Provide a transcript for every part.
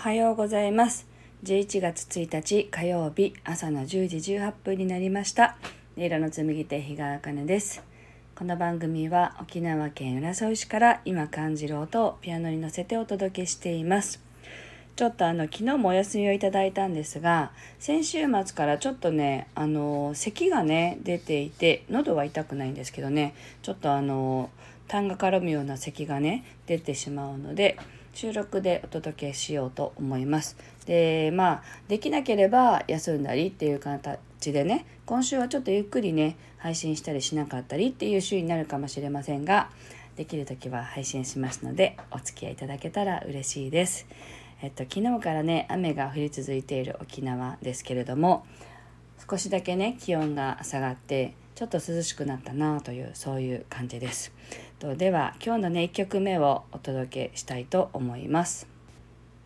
はようございます。11月1日火曜日朝の10時18分になりました。音色の紡ぎ手日川茜です。この番組は沖縄県浦添市から今感じる音をピアノに乗せてお届けしています。ちょっとあの昨日もお休みをいただいたんですが先週末からちょっとねあの咳がね出ていて喉は痛くないんですけどねちょっとあの痰が絡むような咳がね出てしまうので収録でお届けしようと思います。でまあできなければ休んだりっていう形でね今週はちょっとゆっくりね配信したりしなかったりっていう週になるかもしれませんができる時は配信しますのでお付き合いいただけたら嬉しいです。えっと昨日からね雨が降り続いている沖縄ですけれども少しだけね気温が下がってちょっと涼しくなったなというそういう感じです。とでは今日のね1曲目をお届けしたいと思います。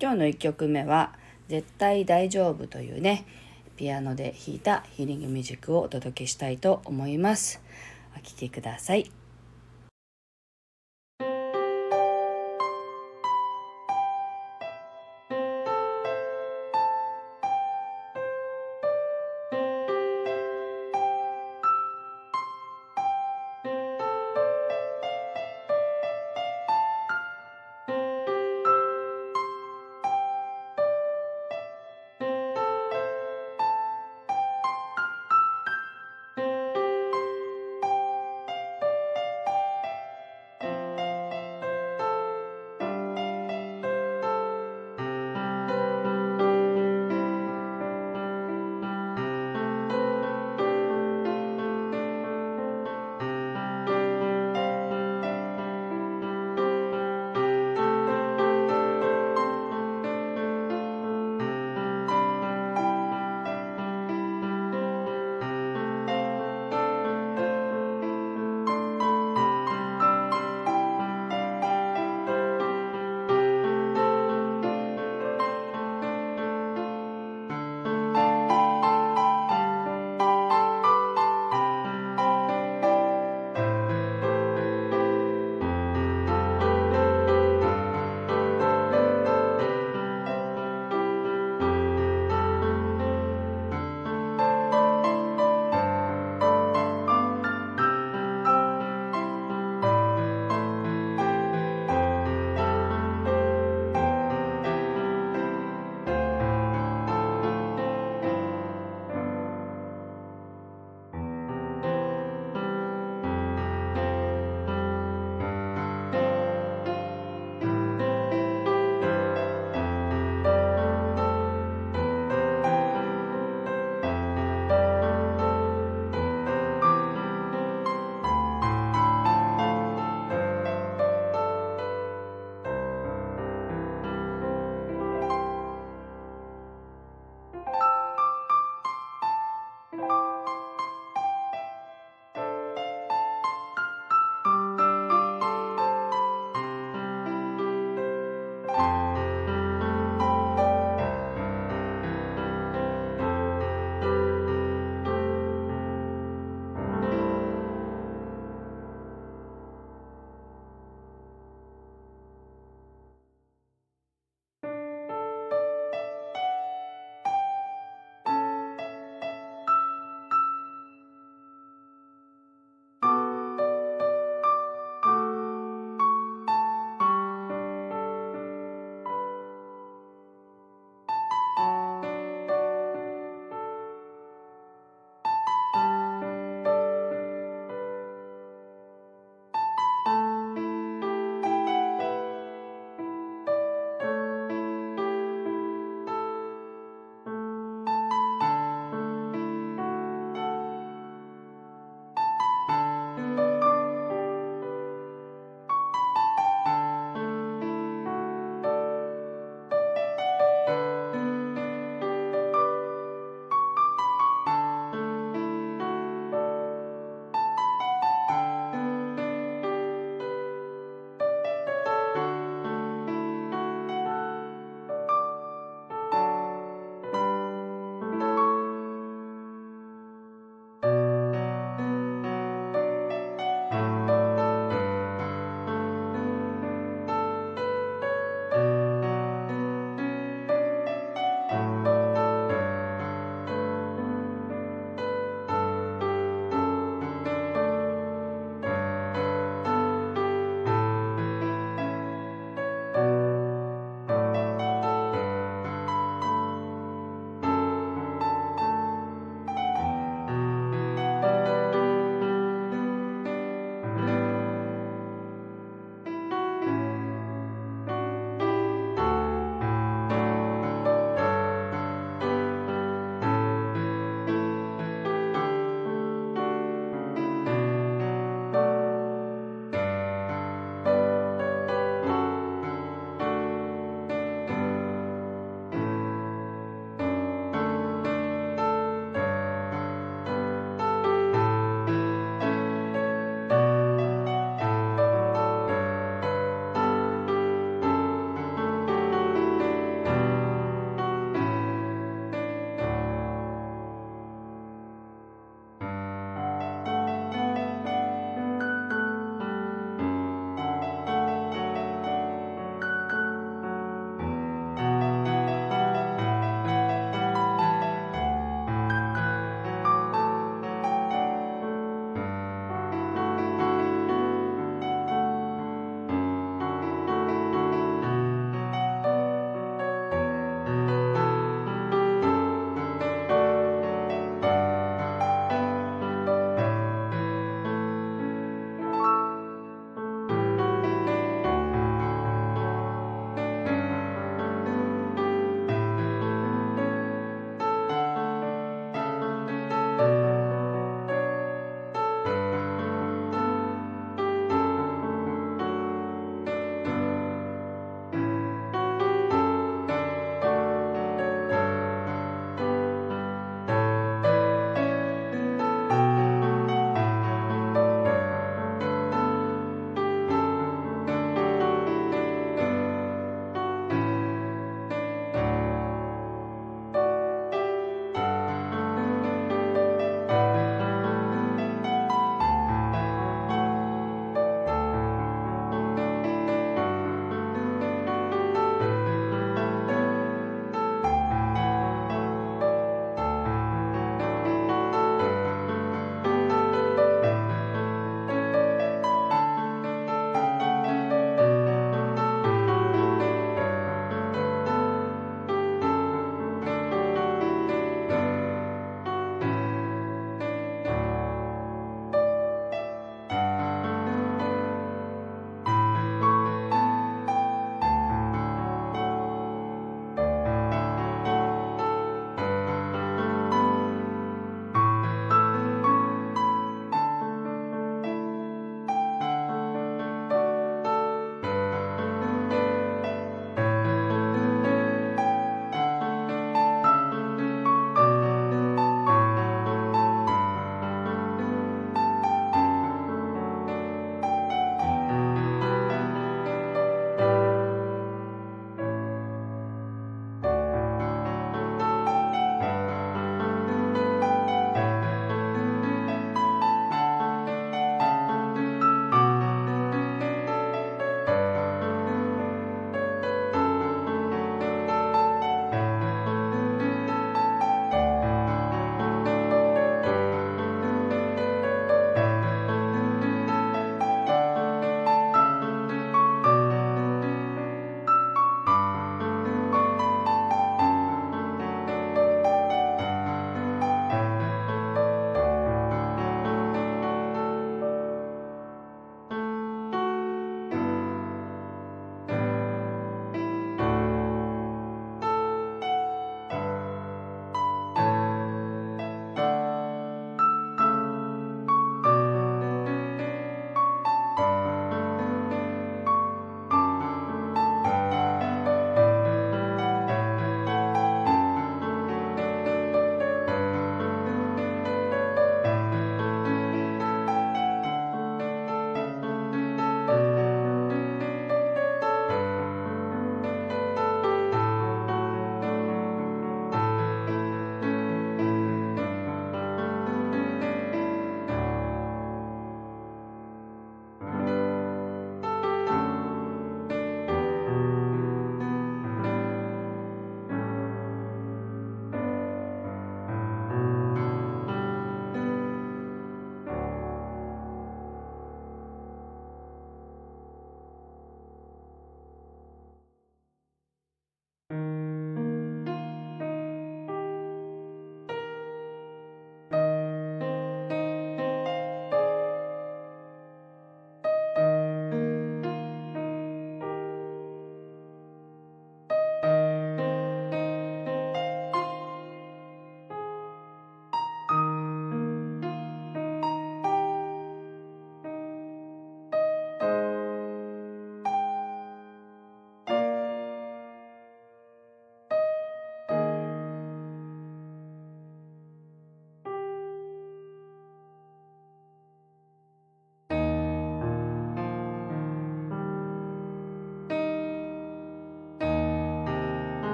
今日の1曲目は「絶対大丈夫」というねピアノで弾いたヒーリングミュージックをお届けしたいと思います。お聴きください。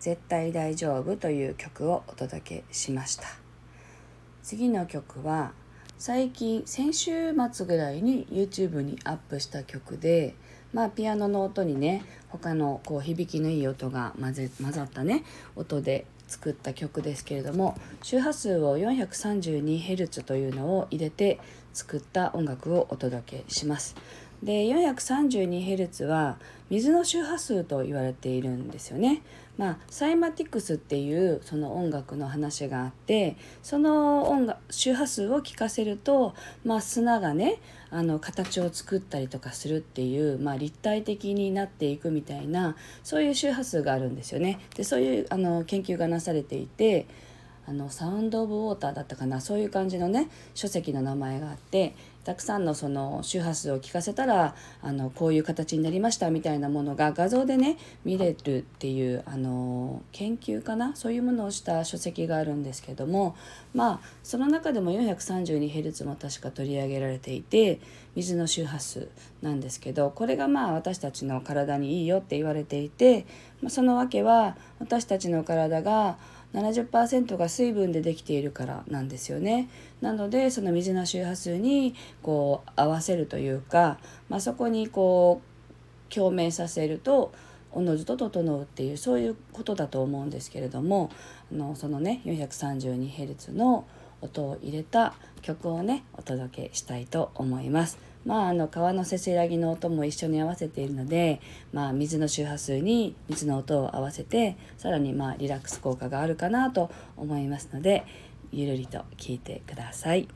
絶対大丈夫という曲をお届けしました次の曲は最近先週末ぐらいに YouTube にアップした曲でまあピアノの音にね他のこう響きのいい音が混ぜ混ざったね音で作った曲ですけれども周波数を 432Hz というのを入れて作った音楽をお届けします。で 432Hz は水の周波数と言われているんですよね。まあ、サイマティクスっていうその音楽の話があってその音楽周波数を聞かせると、まあ、砂がねあの形を作ったりとかするっていう、まあ、立体的になっていくみたいなそういう周波数があるんですよね。でそういうあの研究がなされていてあのサウンド・オブ・ウォーターだったかなそういう感じのね書籍の名前があってたくさんのその周波数を聞かせたらあのこういう形になりましたみたいなものが画像でね見れるっていうあの研究かな？そういうものをした書籍があるんですけどもまあその中でも 432Hz も確か取り上げられていて水の周波数なんですけどこれがまあ私たちの体にいいよって言われていて、まあ、その訳は私たちの体が70%が水分でできているからなんですよね。なのでその水の周波数にこう合わせるというか、まあ、そこにこう共鳴させるとおのずと整うっていうそういうことだと思うんですけれどもあのそのね 432Hz の音を入れた曲をねお届けしたいと思います。まあ、あの川のせせらぎの音も一緒に合わせているので、まあ、水の周波数に水の音を合わせてさらにまあリラックス効果があるかなと思いますのでゆるりと聴いてください。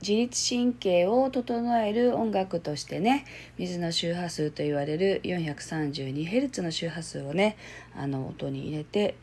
自律神経を整える音楽としてね水の周波数と言われる 432Hz の周波数をねあの音に入れて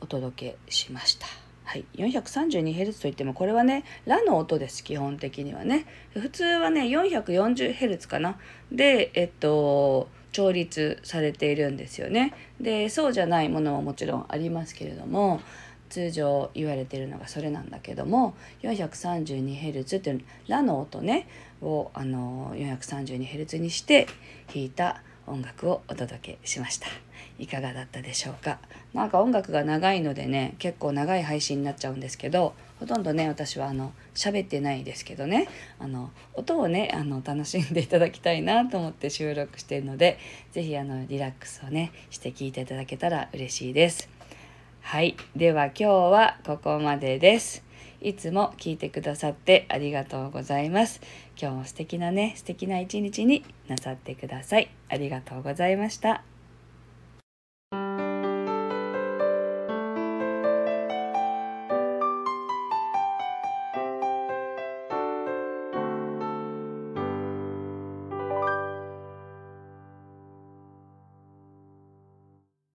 お届けしました。はい、432Hz といってもこれはねラの音です基本的にはね。普通はね 440Hz かな。でえっと調律されているんですよね。でそうじゃないものももちろんありますけれども通常言われてるのがそれなんだけども 432Hz っていうラの音ねをあの 432Hz にして弾いた音楽をお届けしましたいかがだったでしょうか？なんか音楽が長いのでね結構長い配信になっちゃうんですけどほとんどね私はあの喋ってないですけどねあの音をねあの楽しんでいただきたいなと思って収録しているので是非あのリラックスをねして聴いていただけたら嬉しいです。はい。では今日はここまでです。いつも聞いてくださってありがとうございます。今日も素敵なね、素敵な一日になさってください。ありがとうございました。